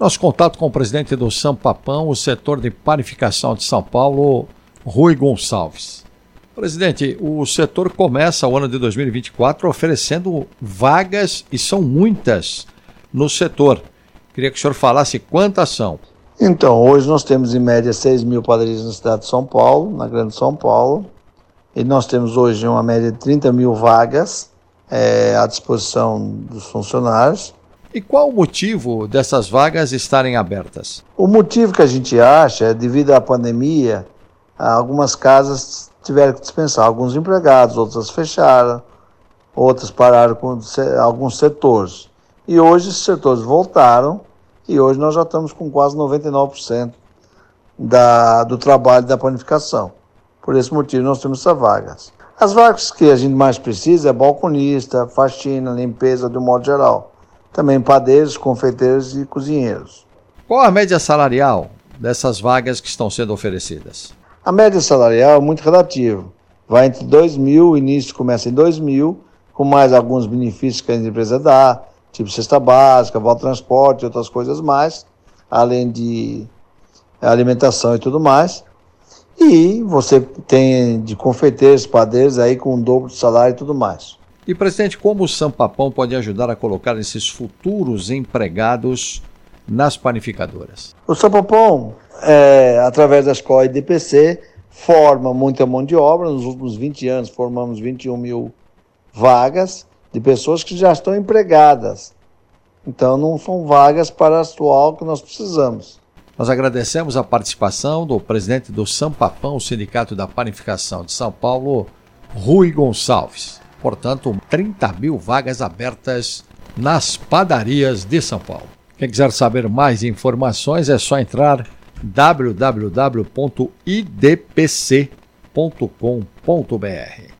Nosso contato com o presidente do São Papão, o setor de panificação de São Paulo, Rui Gonçalves. Presidente, o setor começa o ano de 2024 oferecendo vagas e são muitas no setor. Queria que o senhor falasse quantas são. Então, hoje nós temos em média 6 mil padarias na cidade de São Paulo, na Grande São Paulo, e nós temos hoje uma média de 30 mil vagas é, à disposição dos funcionários. E qual o motivo dessas vagas estarem abertas? O motivo que a gente acha é devido à pandemia, algumas casas tiveram que dispensar alguns empregados, outras fecharam, outras pararam com alguns setores. E hoje esses setores voltaram e hoje nós já estamos com quase 99% da, do trabalho da panificação. Por esse motivo nós temos essas vagas. As vagas que a gente mais precisa é balconista, faxina, limpeza de um modo geral. Também padeiros, confeiteiros e cozinheiros. Qual a média salarial dessas vagas que estão sendo oferecidas? A média salarial é muito relativa. Vai entre 2 mil, o início começa em 2 mil, com mais alguns benefícios que a empresa dá, tipo cesta básica, vale transporte e outras coisas mais, além de alimentação e tudo mais. E você tem de confeiteiros, padeiros aí com o dobro de salário e tudo mais. E, presidente, como o Sampapão pode ajudar a colocar esses futuros empregados nas panificadoras? O Sampapão, é, através da escola IDPC, forma muita mão de obra. Nos últimos 20 anos, formamos 21 mil vagas de pessoas que já estão empregadas. Então, não são vagas para a atual que nós precisamos. Nós agradecemos a participação do presidente do Sampapão, Sindicato da Panificação de São Paulo, Rui Gonçalves. Portanto, 30 mil vagas abertas nas padarias de São Paulo. Quem quiser saber mais informações é só entrar www.idpc.com.br.